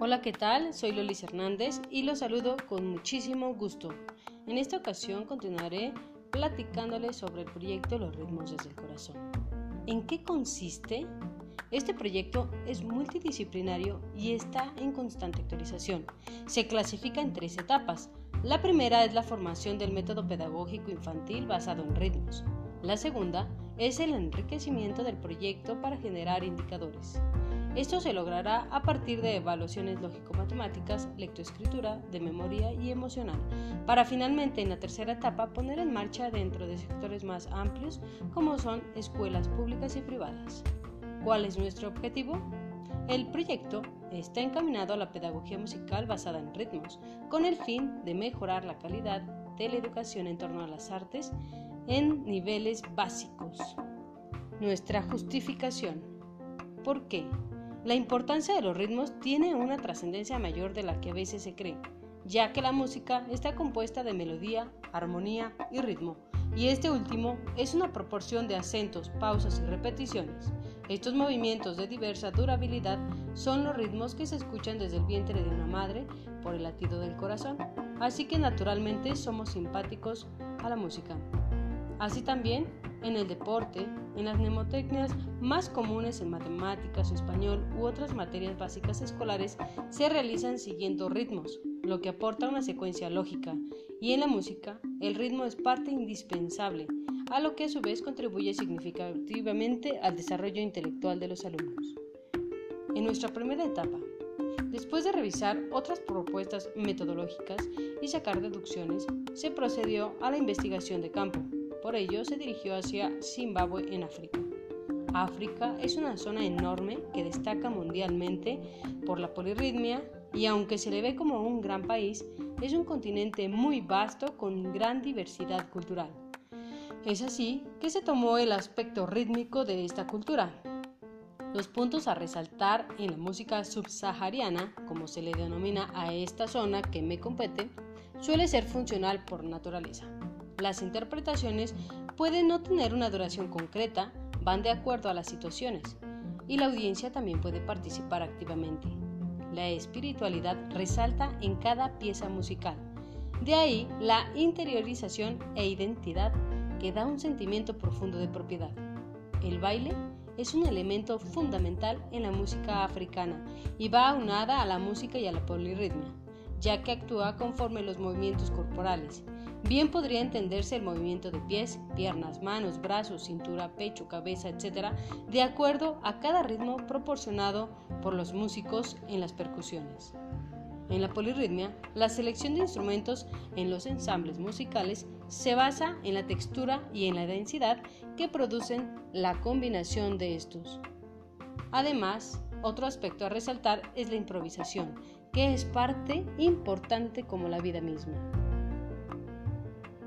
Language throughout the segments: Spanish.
Hola, ¿qué tal? Soy Lolis Hernández y los saludo con muchísimo gusto. En esta ocasión continuaré platicándoles sobre el proyecto Los ritmos desde el corazón. ¿En qué consiste? Este proyecto es multidisciplinario y está en constante actualización. Se clasifica en tres etapas. La primera es la formación del método pedagógico infantil basado en ritmos. La segunda es el enriquecimiento del proyecto para generar indicadores. Esto se logrará a partir de evaluaciones lógico-matemáticas, lectoescritura, de memoria y emocional, para finalmente en la tercera etapa poner en marcha dentro de sectores más amplios como son escuelas públicas y privadas. ¿Cuál es nuestro objetivo? El proyecto está encaminado a la pedagogía musical basada en ritmos, con el fin de mejorar la calidad de la educación en torno a las artes en niveles básicos. Nuestra justificación. ¿Por qué? La importancia de los ritmos tiene una trascendencia mayor de la que a veces se cree, ya que la música está compuesta de melodía, armonía y ritmo, y este último es una proporción de acentos, pausas y repeticiones. Estos movimientos de diversa durabilidad son los ritmos que se escuchan desde el vientre de una madre por el latido del corazón, así que naturalmente somos simpáticos a la música. Así también en el deporte, en las mnemotecnias más comunes en matemáticas, español u otras materias básicas escolares se realizan siguiendo ritmos, lo que aporta una secuencia lógica, y en la música el ritmo es parte indispensable, a lo que a su vez contribuye significativamente al desarrollo intelectual de los alumnos. En nuestra primera etapa, Después de revisar otras propuestas metodológicas y sacar deducciones, se procedió a la investigación de campo, por ello se dirigió hacia Zimbabue en África. África es una zona enorme que destaca mundialmente por la polirritmia y aunque se le ve como un gran país, es un continente muy vasto con gran diversidad cultural. Es así que se tomó el aspecto rítmico de esta cultura. Los puntos a resaltar en la música subsahariana, como se le denomina a esta zona que me compete, suele ser funcional por naturaleza. Las interpretaciones pueden no tener una duración concreta, van de acuerdo a las situaciones, y la audiencia también puede participar activamente. La espiritualidad resalta en cada pieza musical. De ahí la interiorización e identidad que da un sentimiento profundo de propiedad. El baile es un elemento fundamental en la música africana y va aunada a la música y a la polirritmia, ya que actúa conforme los movimientos corporales Bien podría entenderse el movimiento de pies, piernas, manos, brazos, cintura, pecho, cabeza, etc., de acuerdo a cada ritmo proporcionado por los músicos en las percusiones. En la polirritmia, la selección de instrumentos en los ensambles musicales se basa en la textura y en la densidad que producen la combinación de estos. Además, otro aspecto a resaltar es la improvisación, que es parte importante como la vida misma.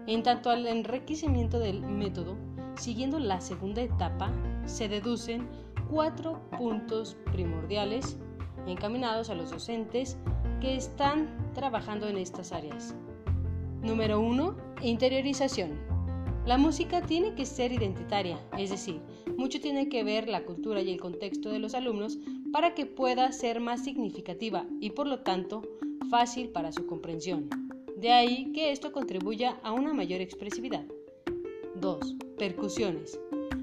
En tanto al enriquecimiento del método, siguiendo la segunda etapa, se deducen cuatro puntos primordiales encaminados a los docentes que están trabajando en estas áreas. Número 1. Interiorización. La música tiene que ser identitaria, es decir, mucho tiene que ver la cultura y el contexto de los alumnos para que pueda ser más significativa y por lo tanto fácil para su comprensión. De ahí que esto contribuya a una mayor expresividad. 2. Percusiones.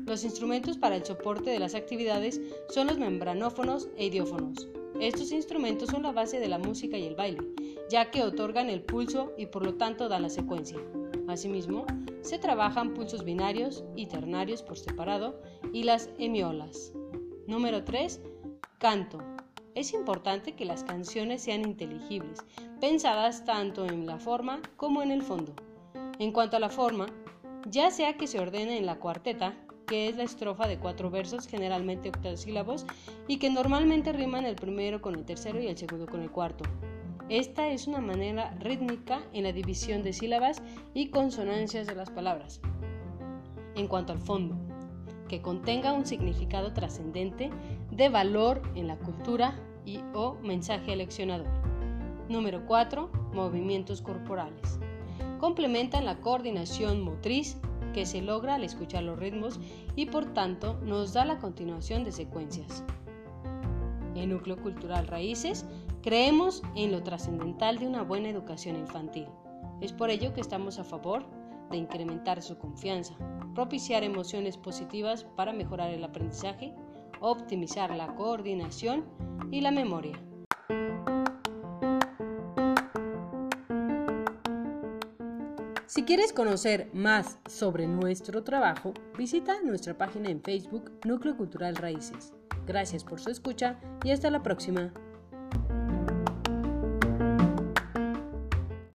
Los instrumentos para el soporte de las actividades son los membranófonos e idiófonos. Estos instrumentos son la base de la música y el baile, ya que otorgan el pulso y por lo tanto dan la secuencia. Asimismo, se trabajan pulsos binarios y ternarios por separado y las hemiolas. Número 3. Canto. Es importante que las canciones sean inteligibles, pensadas tanto en la forma como en el fondo. En cuanto a la forma, ya sea que se ordene en la cuarteta, que es la estrofa de cuatro versos, generalmente octosílabos, y que normalmente riman el primero con el tercero y el segundo con el cuarto. Esta es una manera rítmica en la división de sílabas y consonancias de las palabras. En cuanto al fondo, que contenga un significado trascendente de valor en la cultura y o mensaje aleccionador. Número 4. Movimientos corporales. Complementan la coordinación motriz que se logra al escuchar los ritmos y por tanto nos da la continuación de secuencias. En Núcleo Cultural Raíces creemos en lo trascendental de una buena educación infantil. Es por ello que estamos a favor de incrementar su confianza, propiciar emociones positivas para mejorar el aprendizaje, optimizar la coordinación y la memoria. Si quieres conocer más sobre nuestro trabajo, visita nuestra página en Facebook Núcleo Cultural Raíces. Gracias por su escucha y hasta la próxima.